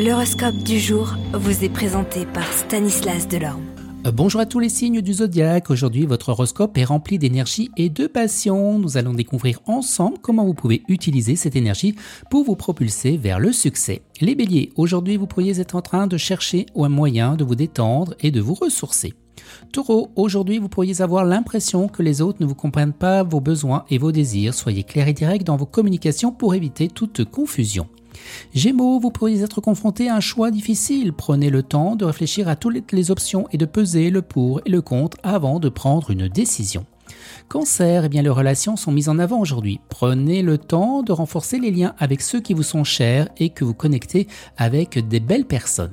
L'horoscope du jour vous est présenté par Stanislas Delorme. Euh, bonjour à tous les signes du zodiaque. Aujourd'hui, votre horoscope est rempli d'énergie et de passion. Nous allons découvrir ensemble comment vous pouvez utiliser cette énergie pour vous propulser vers le succès. Les béliers, aujourd'hui, vous pourriez être en train de chercher un moyen de vous détendre et de vous ressourcer. Taureau, aujourd'hui vous pourriez avoir l'impression que les autres ne vous comprennent pas vos besoins et vos désirs. Soyez clair et direct dans vos communications pour éviter toute confusion. Gémeaux, vous pourriez être confronté à un choix difficile. Prenez le temps de réfléchir à toutes les options et de peser le pour et le contre avant de prendre une décision. Cancer, eh bien les relations sont mises en avant aujourd'hui. Prenez le temps de renforcer les liens avec ceux qui vous sont chers et que vous connectez avec des belles personnes.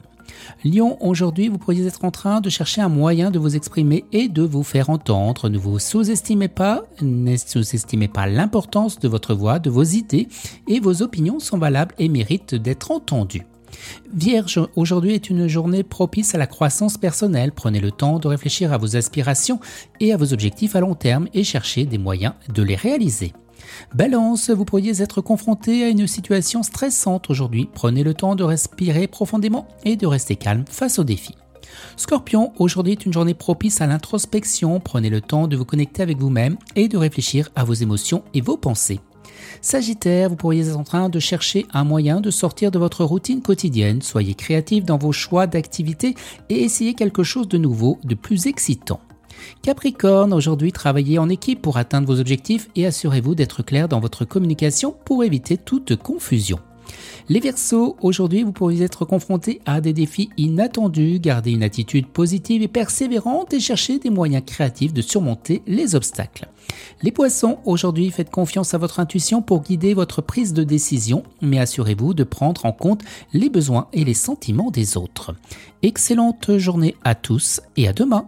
Lion, aujourd'hui, vous pourriez être en train de chercher un moyen de vous exprimer et de vous faire entendre. Ne vous sous-estimez pas, ne sous-estimez pas l'importance de votre voix, de vos idées, et vos opinions sont valables et méritent d'être entendues. Vierge, aujourd'hui est une journée propice à la croissance personnelle. Prenez le temps de réfléchir à vos aspirations et à vos objectifs à long terme et cherchez des moyens de les réaliser. Balance, vous pourriez être confronté à une situation stressante aujourd'hui. Prenez le temps de respirer profondément et de rester calme face aux défis. Scorpion, aujourd'hui est une journée propice à l'introspection. Prenez le temps de vous connecter avec vous-même et de réfléchir à vos émotions et vos pensées. Sagittaire, vous pourriez être en train de chercher un moyen de sortir de votre routine quotidienne. Soyez créatif dans vos choix d'activités et essayez quelque chose de nouveau, de plus excitant. Capricorne, aujourd'hui travaillez en équipe pour atteindre vos objectifs et assurez-vous d'être clair dans votre communication pour éviter toute confusion. Les Verseaux, aujourd'hui vous pourriez être confrontés à des défis inattendus, gardez une attitude positive et persévérante et cherchez des moyens créatifs de surmonter les obstacles. Les Poissons, aujourd'hui faites confiance à votre intuition pour guider votre prise de décision, mais assurez-vous de prendre en compte les besoins et les sentiments des autres. Excellente journée à tous et à demain